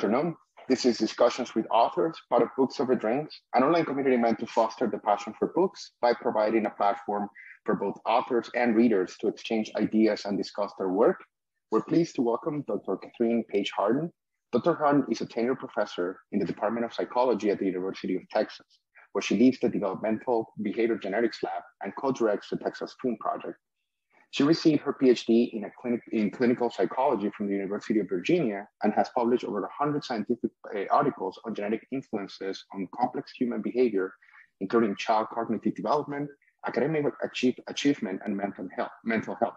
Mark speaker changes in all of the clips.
Speaker 1: afternoon. This is Discussions with Authors, part of Books Over Drinks, an online community meant to foster the passion for books by providing a platform for both authors and readers to exchange ideas and discuss their work. We're pleased to welcome Dr. Kathryn Paige Harden. Dr. Harden is a tenured professor in the Department of Psychology at the University of Texas, where she leads the Developmental Behavior Genetics Lab and co-directs the Texas Twin Project. She received her PhD in, clinic, in clinical psychology from the University of Virginia and has published over 100 scientific uh, articles on genetic influences on complex human behavior, including child cognitive development, academic achieve, achievement, and mental health. Mental health.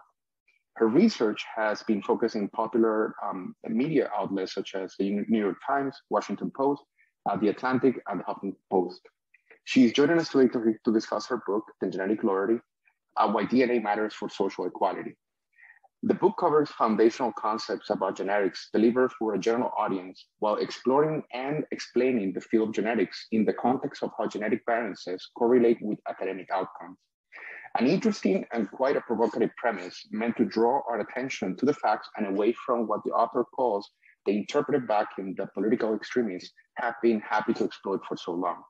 Speaker 1: Her research has been focused in popular um, media outlets such as the New York Times, Washington Post, uh, The Atlantic, and the Huffington Post. She's joining us today to, to discuss her book, The Genetic Lottery, uh, Why DNA Matters for Social Equality. The book covers foundational concepts about genetics delivered for a general audience while exploring and explaining the field of genetics in the context of how genetic variances correlate with academic outcomes. An interesting and quite a provocative premise meant to draw our attention to the facts and away from what the author calls the interpretive vacuum that political extremists have been happy to exploit for so long.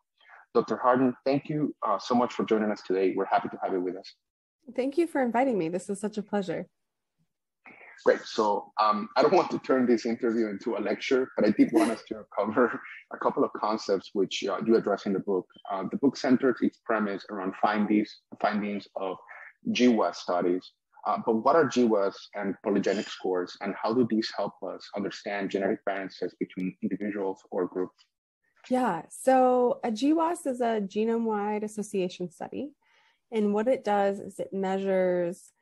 Speaker 1: Dr. Harden, thank you uh, so much for joining us today. We're happy to have you with us.
Speaker 2: Thank you for inviting me. This is such a pleasure.
Speaker 1: Great. So um, I don't want to turn this interview into a lecture, but I did want us to cover a couple of concepts which uh, you address in the book. Uh, the book centers its premise around findings, findings of GWAS studies. Uh, but what are GWAS and polygenic scores, and how do these help us understand genetic variances between individuals or groups?
Speaker 2: Yeah, so a GWAS is a genome wide association study. And what it does is it measures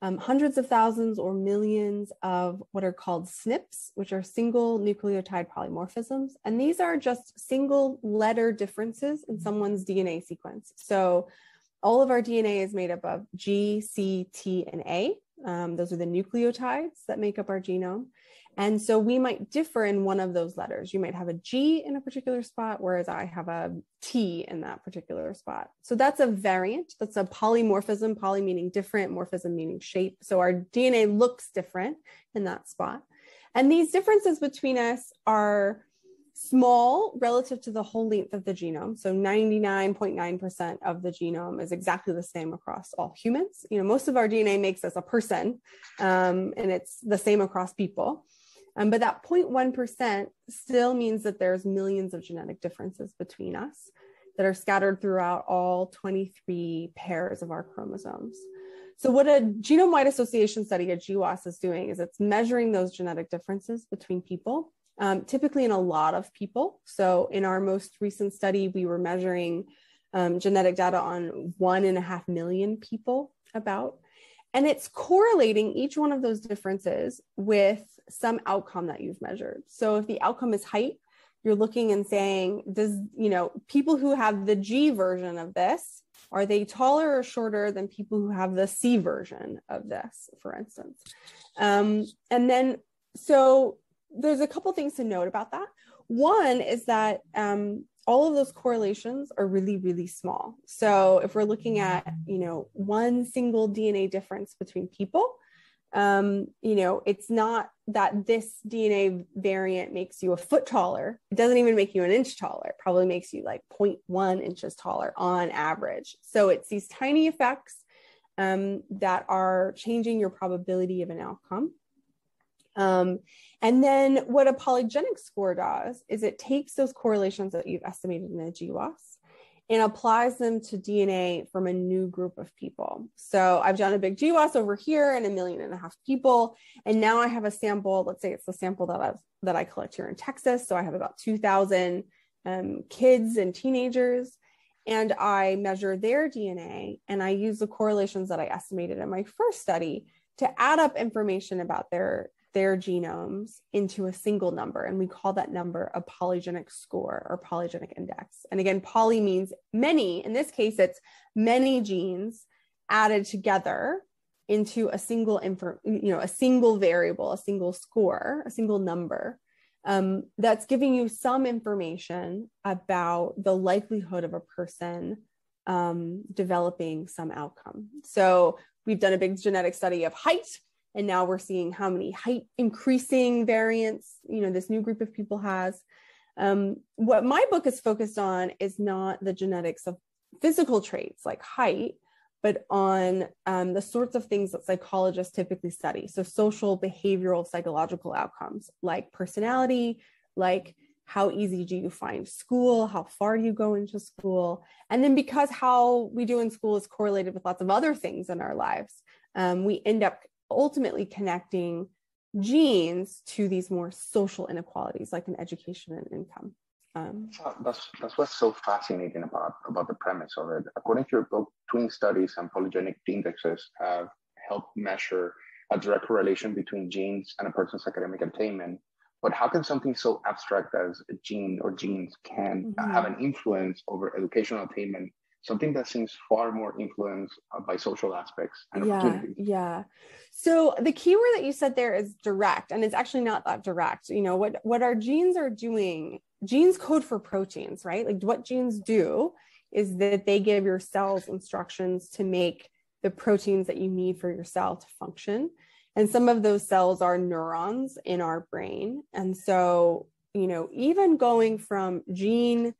Speaker 2: um, hundreds of thousands or millions of what are called SNPs, which are single nucleotide polymorphisms. And these are just single letter differences in someone's DNA sequence. So all of our DNA is made up of G, C, T, and A. Um, those are the nucleotides that make up our genome. And so we might differ in one of those letters. You might have a G in a particular spot, whereas I have a T in that particular spot. So that's a variant. That's a polymorphism, poly meaning different, morphism meaning shape. So our DNA looks different in that spot. And these differences between us are small relative to the whole length of the genome. So 99.9% of the genome is exactly the same across all humans. You know, most of our DNA makes us a person, um, and it's the same across people. Um, but that 0.1% still means that there's millions of genetic differences between us that are scattered throughout all 23 pairs of our chromosomes. So, what a genome wide association study at GWAS is doing is it's measuring those genetic differences between people, um, typically in a lot of people. So, in our most recent study, we were measuring um, genetic data on one and a half million people about. And it's correlating each one of those differences with some outcome that you've measured. So if the outcome is height, you're looking and saying, does, you know, people who have the G version of this, are they taller or shorter than people who have the C version of this, for instance? Um, and then, so there's a couple things to note about that. One is that um, all of those correlations are really, really small. So if we're looking at, you know, one single DNA difference between people, um, you know, it's not that this DNA variant makes you a foot taller. It doesn't even make you an inch taller. It probably makes you like 0.1 inches taller on average. So it's these tiny effects um, that are changing your probability of an outcome. Um, and then what a polygenic score does is it takes those correlations that you've estimated in a GWAS and applies them to DNA from a new group of people. So I've done a big GWAS over here and a million and a half people. And now I have a sample, let's say it's the sample that I've that I collect here in Texas. So I have about 2,000 um, kids and teenagers. And I measure their DNA and I use the correlations that I estimated in my first study to add up information about their their genomes into a single number. And we call that number a polygenic score or polygenic index. And again, poly means many. In this case, it's many genes added together into a single info, you know, a single variable, a single score, a single number. Um, that's giving you some information about the likelihood of a person um, developing some outcome. So we've done a big genetic study of height and now we're seeing how many height increasing variants you know this new group of people has. Um, what my book is focused on is not the genetics of physical traits like height but on um, the sorts of things that psychologists typically study. So social behavioral psychological outcomes like personality like how easy do you find school how far do you go into school and then because how we do in school is correlated with lots of other things in our lives um, we end up ultimately connecting genes to these more social inequalities like in education and income. Um,
Speaker 1: that's that's what's so fascinating about about the premise of it. According to your book twin studies and polygenic indexes have helped measure a direct correlation between genes and a person's academic attainment. But how can something so abstract as a gene or genes can mm-hmm. have an influence over educational attainment something that seems far more influenced uh, by social aspects and
Speaker 2: yeah. Yeah. So the key word that you said there is direct, and it's actually not that direct. You know what what our genes are doing. Genes code for proteins, right? Like what genes do is that they give your cells instructions to make the proteins that you need for your cell to function. And some of those cells are neurons in our brain. And so, you know, even going from gene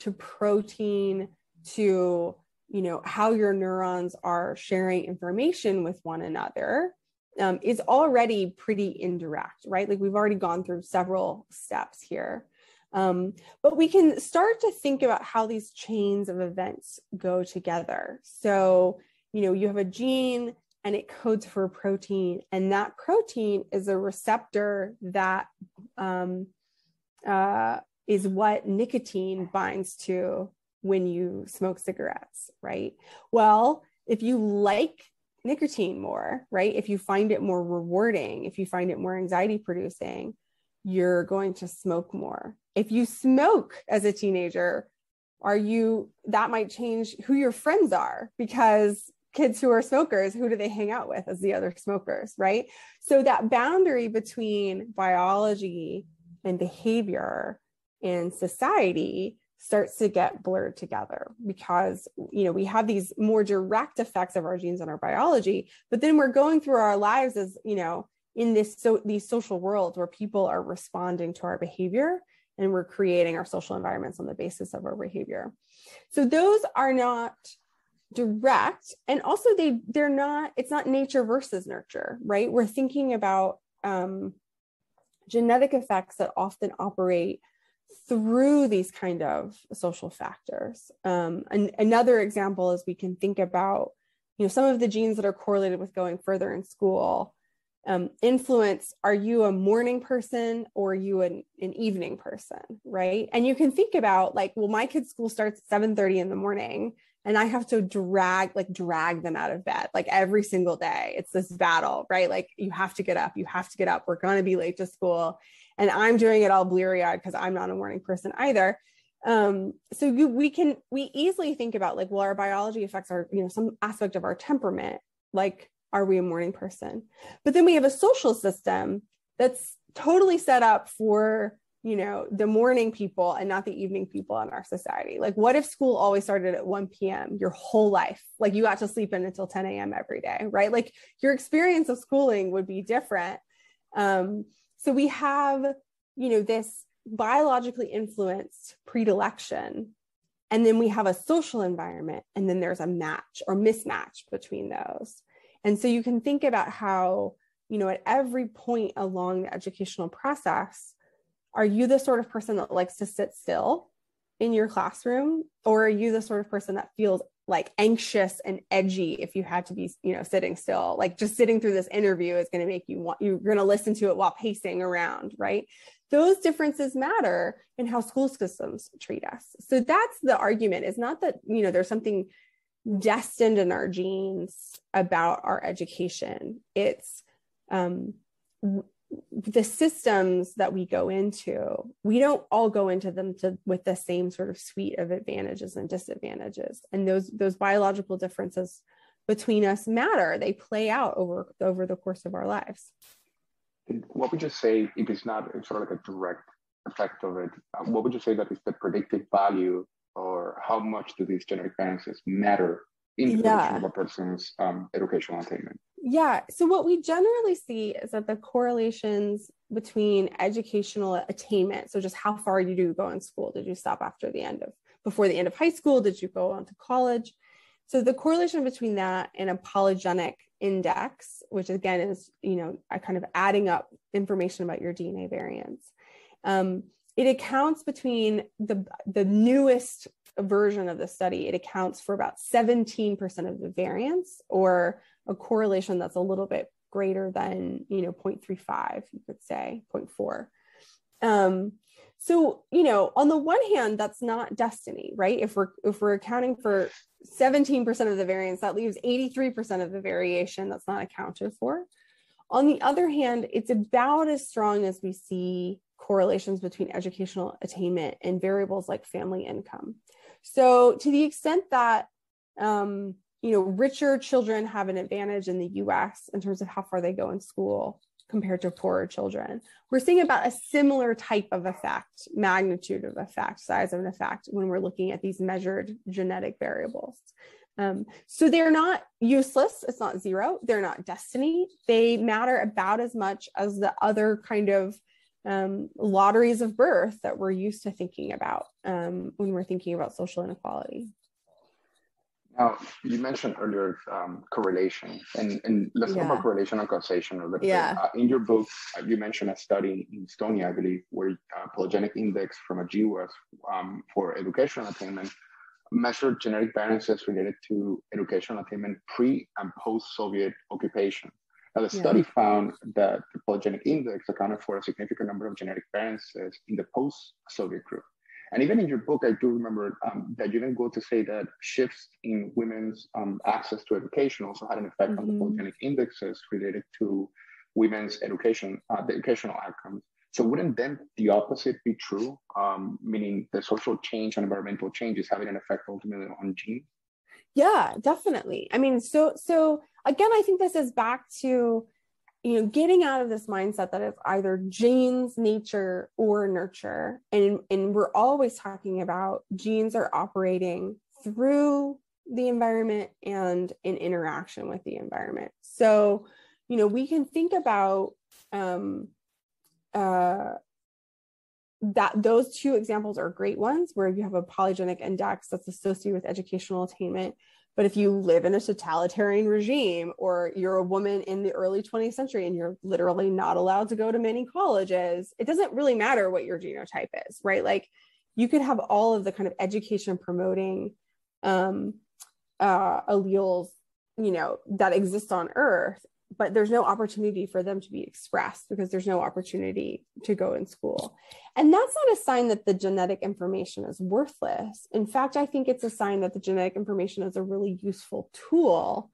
Speaker 2: to protein to, you know, how your neurons are sharing information with one another um, is already pretty indirect, right? Like we've already gone through several steps here. Um, but we can start to think about how these chains of events go together. So, you know, you have a gene and it codes for a protein. And that protein is a receptor that um, uh, is what nicotine binds to when you smoke cigarettes, right? Well, if you like nicotine more, right? If you find it more rewarding, if you find it more anxiety producing, you're going to smoke more. If you smoke as a teenager, are you that might change who your friends are because kids who are smokers, who do they hang out with as the other smokers, right? So that boundary between biology and behavior and society starts to get blurred together because you know we have these more direct effects of our genes on our biology but then we're going through our lives as you know in this so these social worlds where people are responding to our behavior and we're creating our social environments on the basis of our behavior. So those are not direct and also they they're not it's not nature versus nurture right? We're thinking about um, genetic effects that often operate through these kind of social factors um, and another example is we can think about you know some of the genes that are correlated with going further in school um, influence are you a morning person or you an, an evening person right and you can think about like well my kid's school starts at 7 30 in the morning and I have to drag like drag them out of bed like every single day. It's this battle, right? Like you have to get up, you have to get up. We're going to be late to school. And I'm doing it all bleary eyed because I'm not a morning person either. Um, so you, we can we easily think about like, well, our biology affects our, you know, some aspect of our temperament. Like, are we a morning person? But then we have a social system that's totally set up for you know the morning people and not the evening people in our society like what if school always started at 1 p.m your whole life like you got to sleep in until 10 a.m every day right like your experience of schooling would be different um, so we have you know this biologically influenced predilection and then we have a social environment and then there's a match or mismatch between those. And so you can think about how you know at every point along the educational process are you the sort of person that likes to sit still in your classroom or are you the sort of person that feels like anxious and edgy if you had to be you know sitting still. Like just sitting through this interview is going to make you want you're going to listen to it while pacing around right? Those differences matter in how school systems treat us. So that's the argument. Is not that you know there's something destined in our genes about our education. It's um, the systems that we go into we don't all go into them to, with the same sort of suite of advantages and disadvantages. And those those biological differences between us matter. They play out over over the course of our lives.
Speaker 1: What would you say if it's not sort of like a direct effect of it uh, what would you say that is the predictive value or how much do these genetic variances matter in the yeah. of a person's um, educational attainment
Speaker 2: Yeah. So what we generally see is that the correlations between educational attainment, so just how far did you go in school? Did you stop after the end of before the end of high school? Did you go on to college? So the correlation between that and a polygenic index, which again is, you know, kind of adding up information about your DNA variants. Um, it accounts between the the newest version of the study, it accounts for about 17% of the variance or a correlation that's a little bit greater than, you know, 0.35, you could say 0.4. Um, so, you know, on the one hand, that's not destiny, right? If we're if we're accounting for 17% of the variance, that leaves 83% of the variation that's not accounted for. On the other hand, it's about as strong as we see correlations between educational attainment and variables like family income. So, to the extent that um, you know richer children have an advantage in the U.S. in terms of how far they go in school compared to poorer children, we're seeing about a similar type of effect, magnitude of effect, size of an effect when we're looking at these measured genetic variables. Um, so they're not useless. It's not zero. They're not destiny. They matter about as much as the other kind of um, lotteries of birth that we're used to thinking about um, when we're thinking about social inequality.
Speaker 1: Now, you mentioned earlier um, correlation, and, and let's yeah. talk about correlation and causation a little yeah. bit. Uh, in your book, uh, you mentioned a study in Estonia, I believe, where uh, polygenic index from a GWAS um, for educational attainment measured genetic variances related to educational attainment pre and post Soviet occupation. Now, the study yeah. found that the polygenic index accounted for a significant number of genetic variances in the post-Soviet group. And even in your book, I do remember um, that you didn't go to say that shifts in women's um, access to education also had an effect mm-hmm. on the mm-hmm. polygenic indexes related to women's education, uh, the educational outcomes. So wouldn't then the opposite be true? Um, meaning the social change and environmental change is having an effect ultimately on genes?
Speaker 2: Yeah, definitely. I mean, so so again, I think this is back to you know getting out of this mindset that it's either genes nature or nurture. And and we're always talking about genes are operating through the environment and in interaction with the environment. So you know we can think about um uh that those two examples are great ones where you have a polygenic index that's associated with educational attainment but if you live in a totalitarian regime or you're a woman in the early 20th century and you're literally not allowed to go to many colleges, it doesn't really matter what your genotype is, right? Like you could have all of the kind of education promoting um, uh, alleles, you know, that exist on Earth, but there's no opportunity for them to be expressed because there's no opportunity to go in school. And that's not a sign that the genetic information is worthless. In fact, I think it's a sign that the genetic information is a really useful tool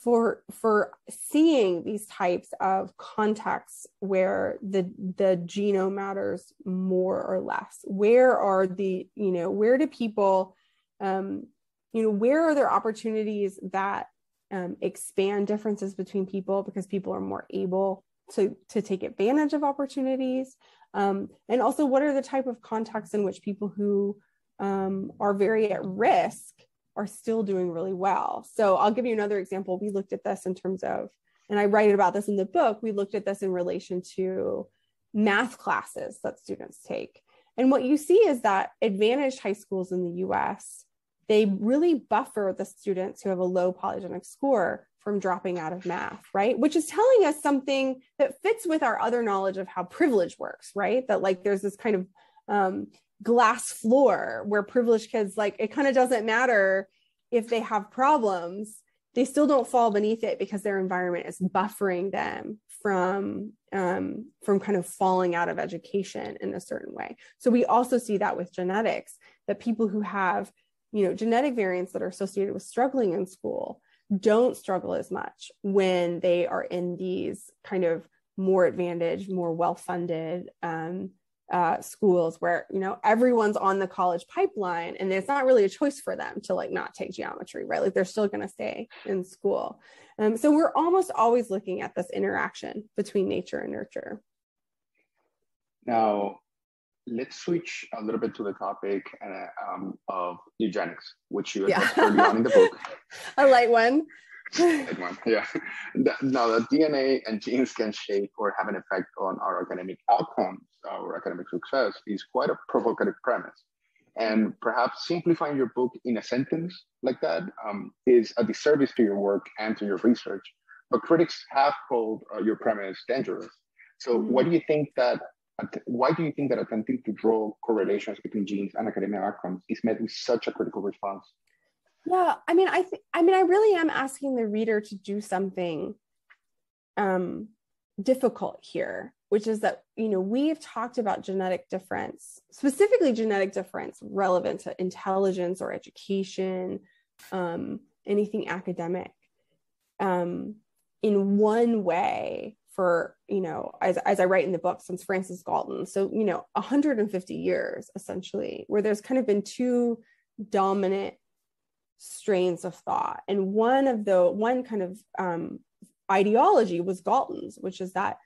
Speaker 2: for for seeing these types of contexts where the the genome matters more or less where are the you know where do people um you know where are there opportunities that um, expand differences between people because people are more able to, to take advantage of opportunities. Um, and also, what are the type of contexts in which people who um, are very at risk are still doing really well? So, I'll give you another example. We looked at this in terms of, and I write about this in the book, we looked at this in relation to math classes that students take. And what you see is that advantaged high schools in the US they really buffer the students who have a low polygenic score from dropping out of math, right? Which is telling us something that fits with our other knowledge of how privilege works, right? That like there's this kind of um, glass floor where privileged kids, like it kind of doesn't matter if they have problems, they still don't fall beneath it because their environment is buffering them from um, from kind of falling out of education in a certain way. So we also see that with genetics that people who have you know genetic variants that are associated with struggling in school don't struggle as much when they are in these kind of more advantaged more well-funded um, uh, schools where you know everyone's on the college pipeline and it's not really a choice for them to like not take geometry right? Like they're still going to stay in school. Um, so we're almost always looking at this interaction between nature and nurture.
Speaker 1: Now let's switch a little bit to the topic um, of eugenics, which you addressed yeah. early on in the book.
Speaker 2: A light one.
Speaker 1: Good one. Yeah. Now, the DNA and genes can shape or have an effect on our academic outcomes, our academic success, is quite a provocative premise. And perhaps simplifying your book in a sentence like that um, is a disservice to your work and to your research. But critics have called uh, your premise dangerous. So, mm-hmm. what do you think that? Why do you think that attempting to draw correlations between genes and academic outcomes is met with such a critical response?
Speaker 2: Yeah, I mean, I think, I mean, I really am asking the reader to do something um, difficult here, which is that you know we've talked about genetic difference, specifically genetic difference relevant to intelligence or education, um, anything academic, um, in one way for you know as, as i write in the book since francis galton so you know 150 years essentially where there's kind of been two dominant strains of thought. And one of the one kind of um, ideology was Galton's, which is that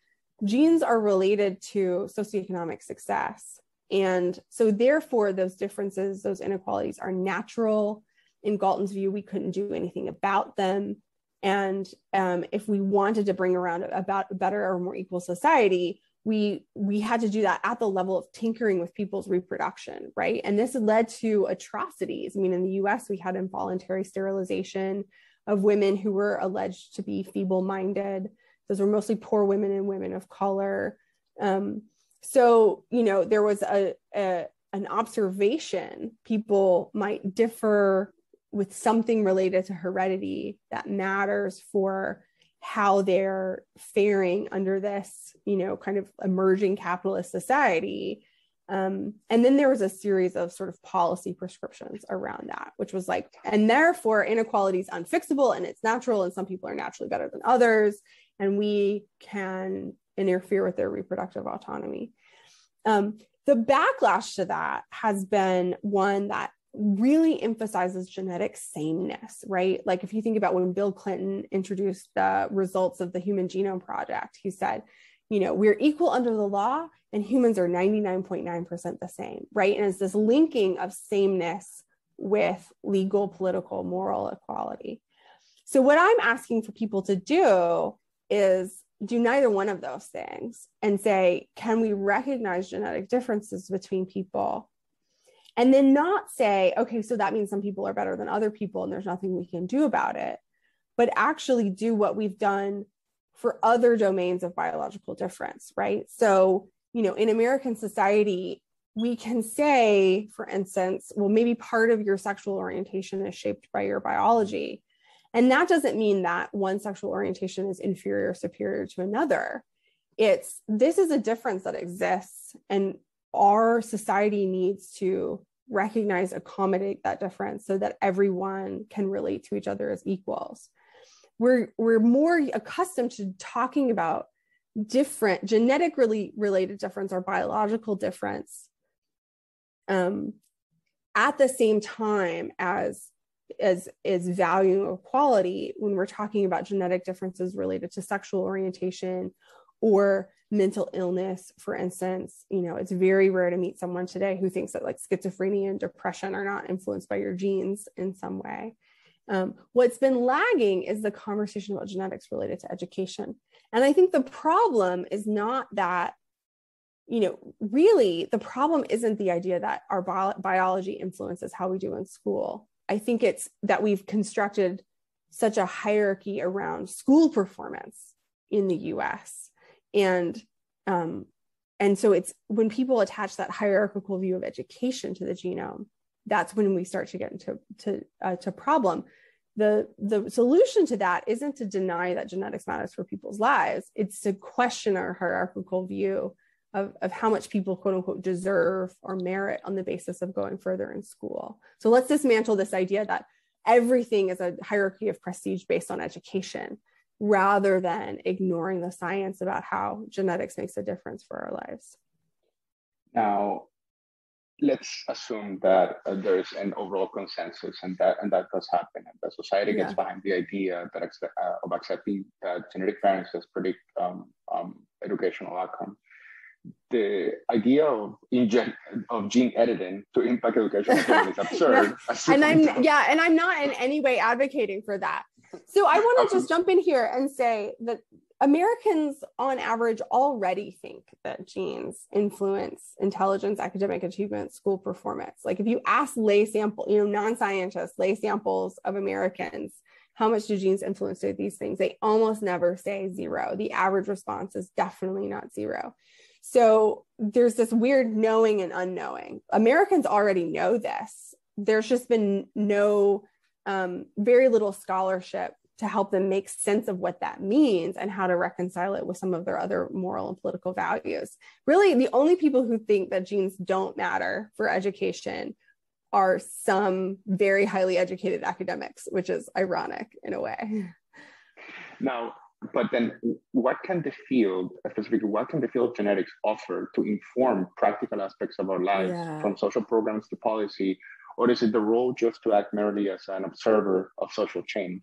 Speaker 2: genes are related to socioeconomic success. And so, therefore, those differences, those inequalities are natural. In Galton's view, we couldn't do anything about them. And um, if we wanted to bring around about a better or more equal society, we we had to do that at the level of tinkering with people's reproduction right? And this led to atrocities. I mean in the us we had involuntary sterilization of women who were alleged to be feeble-minded. Those were mostly poor women and women of color. Um, so you know there was a, a an observation. People might differ with something related to heredity that matters for how they're faring under this, you know, kind of emerging capitalist society. Um, and then there was a series of sort of policy prescriptions around that, which was like, and therefore inequality is unfixable and it's natural, and some people are naturally better than others, and we can interfere with their reproductive autonomy. Um, the backlash to that has been one that really emphasizes genetic sameness, right? Like if you think about when Bill Clinton introduced the results of the Human Genome Project, he said, you know, we're equal under the law and humans are 99.9% the same, right? And it's this linking of sameness with legal, political, moral equality. So what I'm asking for people to do is do neither one of those things and say, can we recognize genetic differences between people and then not say, okay, so that means some people are better than other people and there's nothing we can do about it, but actually do what we've done for other domains of biological difference, right? So, you know, in American society, we can say, for instance, well, maybe part of your sexual orientation is shaped by your biology. And that doesn't mean that one sexual orientation is inferior or superior to another. It's this is a difference that exists. And our society needs to recognize, accommodate that difference so that everyone can relate to each other as equals. We're, we're more accustomed to talking about different genetically related difference or biological difference um, at the same time as as is valuing equality when we're talking about genetic differences related to sexual orientation or mental illness for instance you know it's very rare to meet someone today who thinks that like schizophrenia and depression are not influenced by your genes in some way. Um, what's been lagging is the conversation about genetics related to education. And i think the problem is not that you know really the problem isn't the idea that our bio- biology influences how we do in school. I think it's that we've constructed such a hierarchy around school performance in the us and um, and so it's when people attach that hierarchical view of education to the genome that's when we start to get into to uh, to problem. The the solution to that isn't to deny that genetics matters for people's lives. It's to question our hierarchical view of, of how much people quote unquote deserve or merit on the basis of going further in school. So let's dismantle this idea that everything is a hierarchy of prestige based on education rather than ignoring the science about how genetics makes a difference for our lives.
Speaker 1: Now, let's assume that uh, there's an overall consensus and that and that does happen and the society gets yeah. behind the idea that uh, of accepting that genetic variances predict um, um, educational outcome the idea of of gene editing to impact education is absurd
Speaker 2: no. and i'm yeah and i'm not in any way advocating for that So I want to just jump in here and say that Americans on average already think that genes influence intelligence, academic achievement, school performance. Like if you ask lay sample, you know, non-scientists, lay samples of Americans, how much do genes influence these things? They almost never say zero. The average response is definitely not zero. So there's this weird knowing and unknowing. Americans already know this. There's just been no, um, very little scholarship to help them make sense of what that means and how to reconcile it with some of their other moral and political values. Really, the only people who think that genes don't matter for education are some very highly educated academics, which is ironic in a way.
Speaker 1: Now, but then what can the field, specifically, what can the field of genetics offer to inform practical aspects of our lives yeah. from social programs to policy? Or is it the role just to act merely as an observer of social change?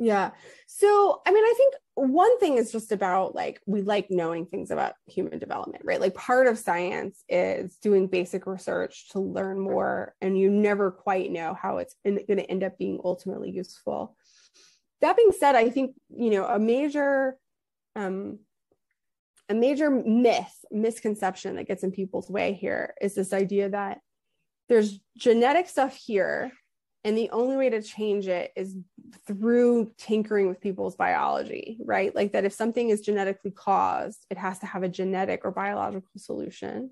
Speaker 2: Yeah. So, I mean, I think one thing is just about like, we like knowing things about human development, right? Like, part of science is doing basic research to learn more, and you never quite know how it's going to end up being ultimately useful. That being said, I think, you know, a major, um, a major myth, misconception that gets in people's way here is this idea that there's genetic stuff here and the only way to change it is through tinkering with people's biology, right? Like that if something is genetically caused, it has to have a genetic or biological solution.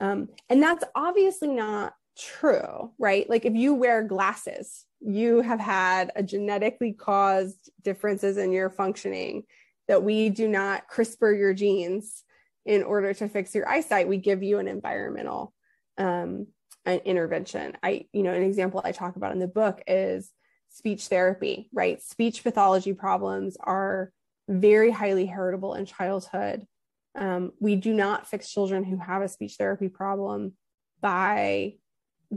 Speaker 2: Um, and that's obviously not true, right? Like if you wear glasses, you have had a genetically caused differences in your functioning that we do not CRISPR your genes in order to fix your eyesight. We give you an environmental um, an intervention. I, you know, an example I talk about in the book is speech therapy, right? Speech pathology problems are very highly heritable in childhood. Um, we do not fix children who have a speech therapy problem by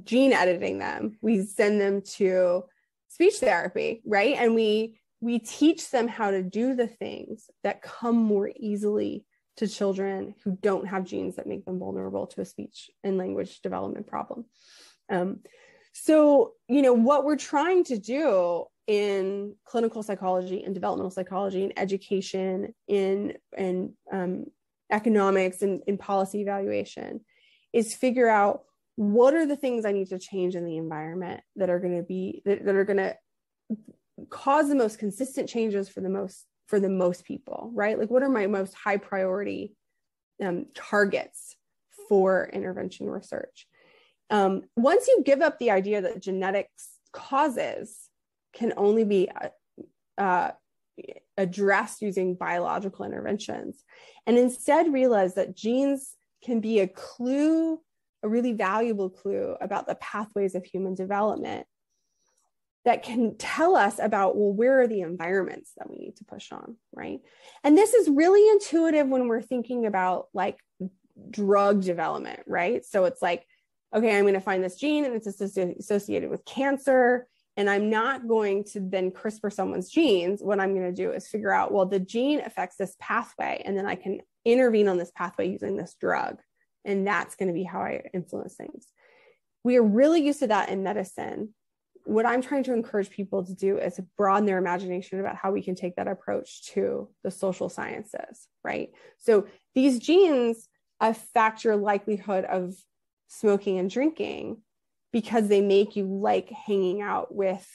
Speaker 2: gene editing them. We send them to speech therapy, right? And we we teach them how to do the things that come more easily to children who don't have genes that make them vulnerable to a speech and language development problem. Um, so, you know, what we're trying to do in clinical psychology and developmental psychology and education in and um, economics and in policy evaluation is figure out what are the things I need to change in the environment that are going to be that, that are going to cause the most consistent changes for the most for the most people, right? Like, what are my most high priority um, targets for intervention research? Um, once you give up the idea that genetics causes can only be uh, uh, addressed using biological interventions, and instead realize that genes can be a clue, a really valuable clue about the pathways of human development that can tell us about well where are the environments that we need to push on right? And this is really intuitive when we're thinking about like drug development right? So it's like okay i'm going to find this gene and it's associated with cancer and i'm not going to then crispr someone's genes. What i'm going to do is figure out well the gene affects this pathway and then i can intervene on this pathway using this drug. And that's going to be how i influence things. We are really used to that in medicine what I'm trying to encourage people to do is broaden their imagination about how we can take that approach to the social sciences, right? So these genes affect your likelihood of smoking and drinking because they make you like hanging out with,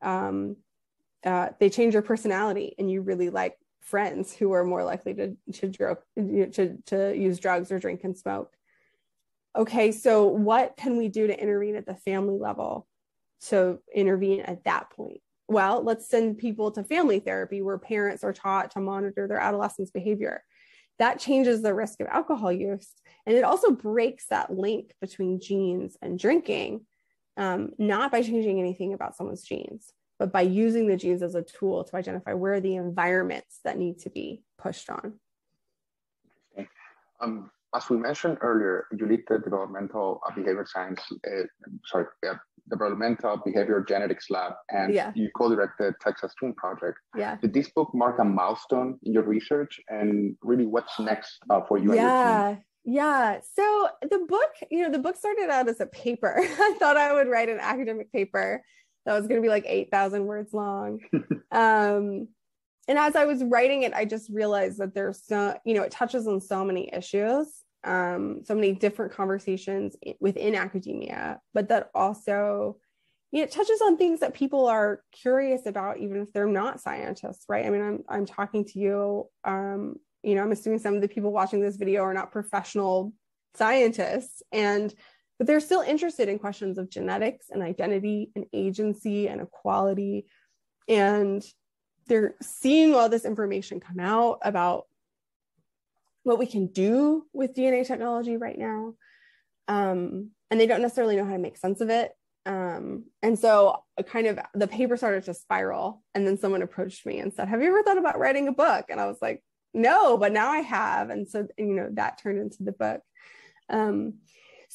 Speaker 2: um, uh, they change your personality and you really like friends who are more likely to, to, drug, to, to use drugs or drink and smoke. Okay, so what can we do to intervene at the family level? To intervene at that point? Well, let's send people to family therapy where parents are taught to monitor their adolescent's behavior. That changes the risk of alcohol use. And it also breaks that link between genes and drinking, um, not by changing anything about someone's genes, but by using the genes as a tool to identify where are the environments that need to be pushed on.
Speaker 1: Um, as we mentioned earlier, you lead the developmental behavior science, uh, sorry, uh, developmental behavior genetics lab, and yeah. you co-direct the Texas Twin Project.
Speaker 2: Yeah.
Speaker 1: Did this book mark a milestone in your research, and really, what's next uh, for you?
Speaker 2: Yeah. Yeah. So the book, you know, the book started out as a paper. I thought I would write an academic paper. that was going to be like 8,000 words long. um, and as I was writing it, I just realized that there's so, you know, it touches on so many issues, um, so many different conversations within academia, but that also, you know, it touches on things that people are curious about, even if they're not scientists, right? I mean, I'm, I'm talking to you, um, you know, I'm assuming some of the people watching this video are not professional scientists and but they're still interested in questions of genetics and identity and agency and equality and they're seeing all this information come out about what we can do with DNA technology right now. Um, and they don't necessarily know how to make sense of it. Um, and so kind of the paper started to spiral. And then someone approached me and said, Have you ever thought about writing a book? And I was like, No, but now I have. And so, you know, that turned into the book. Um,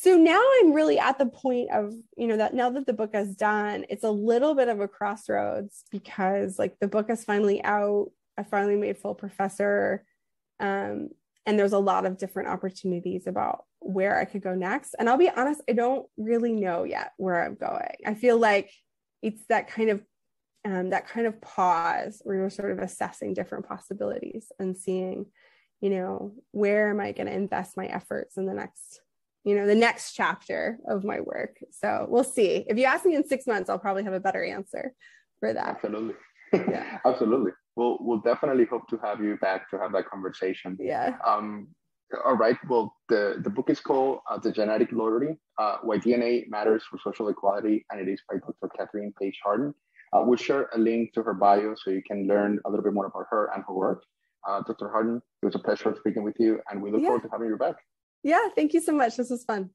Speaker 2: so now i'm really at the point of you know that now that the book is done it's a little bit of a crossroads because like the book is finally out. I finally made full professor um, and there's a lot of different opportunities about where i could go next. And i'll be honest i don't really know yet where i'm going. I feel like it's that kind of um, that kind of pause where you're sort of assessing different possibilities and seeing you know where am i going to invest my efforts in the next you know the next chapter of my work. So we'll see. If you ask me in six months i'll probably have a better answer for that.
Speaker 1: Absolutely. Yeah. Absolutely. We'll we'll definitely hope to have you back to have that conversation.
Speaker 2: Yeah.
Speaker 1: Um all right. Well the the book is called uh, the genetic lottery uh, why dna matters for social equality and it is by dr kathryn paige harden. Uh, we'll share a link to her bio so you can learn a little bit more about her and her work. Uh, dr harden it was a pleasure speaking with you and we look yeah. forward to having you back
Speaker 2: yeah, thank you so much. This was fun.